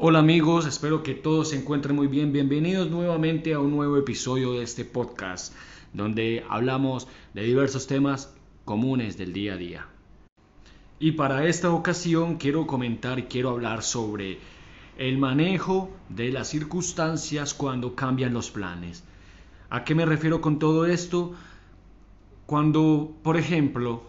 Hola amigos, espero que todos se encuentren muy bien. Bienvenidos nuevamente a un nuevo episodio de este podcast donde hablamos de diversos temas comunes del día a día. Y para esta ocasión quiero comentar y quiero hablar sobre el manejo de las circunstancias cuando cambian los planes. ¿A qué me refiero con todo esto? Cuando, por ejemplo,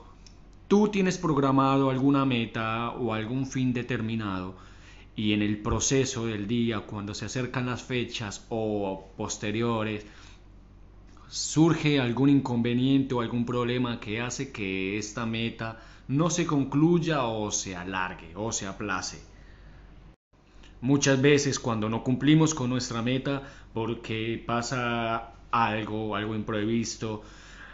tú tienes programado alguna meta o algún fin determinado, y en el proceso del día, cuando se acercan las fechas o posteriores, surge algún inconveniente o algún problema que hace que esta meta no se concluya o se alargue o se aplace. Muchas veces cuando no cumplimos con nuestra meta porque pasa algo, algo imprevisto,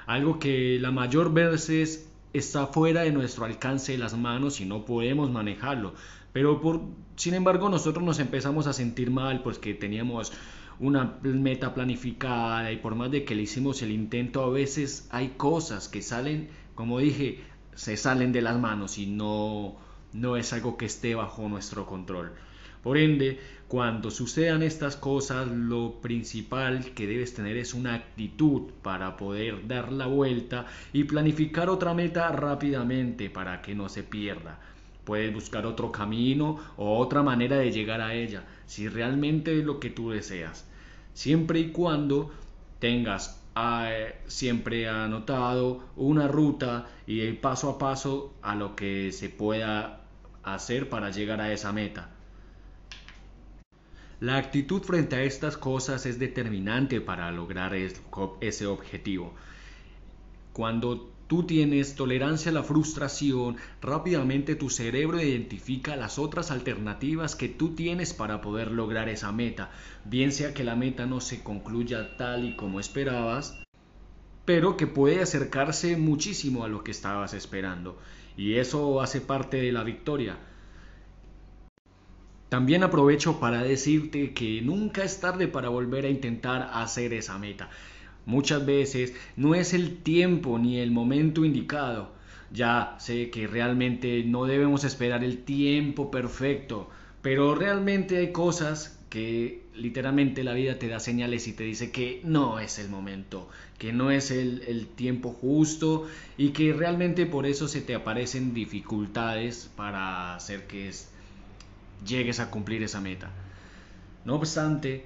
algo que la mayor veces está fuera de nuestro alcance de las manos y no podemos manejarlo. Pero por, sin embargo nosotros nos empezamos a sentir mal pues que teníamos una meta planificada y por más de que le hicimos el intento a veces hay cosas que salen, como dije, se salen de las manos y no, no es algo que esté bajo nuestro control. Por ende, cuando sucedan estas cosas, lo principal que debes tener es una actitud para poder dar la vuelta y planificar otra meta rápidamente para que no se pierda. Puedes buscar otro camino o otra manera de llegar a ella, si realmente es lo que tú deseas. Siempre y cuando tengas eh, siempre anotado una ruta y el paso a paso a lo que se pueda hacer para llegar a esa meta. La actitud frente a estas cosas es determinante para lograr ese objetivo. Cuando tú tienes tolerancia a la frustración, rápidamente tu cerebro identifica las otras alternativas que tú tienes para poder lograr esa meta, bien sea que la meta no se concluya tal y como esperabas, pero que puede acercarse muchísimo a lo que estabas esperando, y eso hace parte de la victoria. También aprovecho para decirte que nunca es tarde para volver a intentar hacer esa meta. Muchas veces no es el tiempo ni el momento indicado. Ya sé que realmente no debemos esperar el tiempo perfecto, pero realmente hay cosas que literalmente la vida te da señales y te dice que no es el momento, que no es el, tiempo justo y que realmente por eso se te aparecen dificultades para hacer que llegues a cumplir esa meta. No obstante,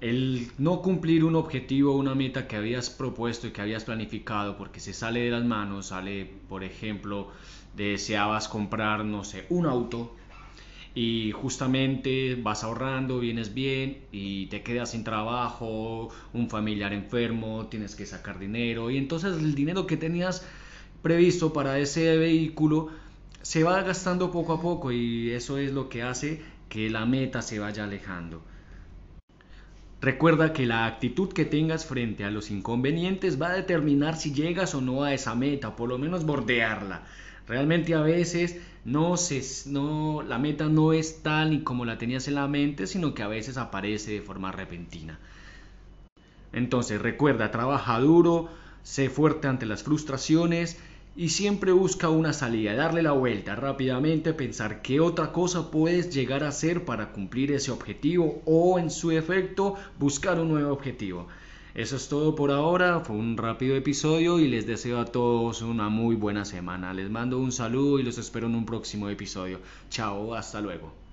el no cumplir un objetivo o una meta que habías propuesto y que habías planificado porque se sale de las manos, sale, por ejemplo, deseabas comprar, no sé, un auto y justamente vas ahorrando, vienes bien y te quedas sin trabajo, un familiar enfermo, tienes que sacar dinero y entonces el dinero que tenías previsto para ese vehículo se va gastando poco a poco y eso es lo que hace que la meta se vaya alejando. Recuerda que la actitud que tengas frente a los inconvenientes va a determinar si llegas o no a esa meta, por lo menos bordearla. Realmente a veces no, se, no la meta no es tal y como la tenías en la mente, sino que a veces aparece de forma repentina. Entonces recuerda, trabaja duro, sé fuerte ante las frustraciones y siempre busca una salida, darle la vuelta rápidamente, pensar qué otra cosa puedes llegar a hacer para cumplir ese objetivo o en su efecto buscar un nuevo objetivo. Eso es todo por ahora, fue un rápido episodio y les deseo a todos una muy buena semana. Les mando un saludo y los espero en un próximo episodio. Chao, hasta luego.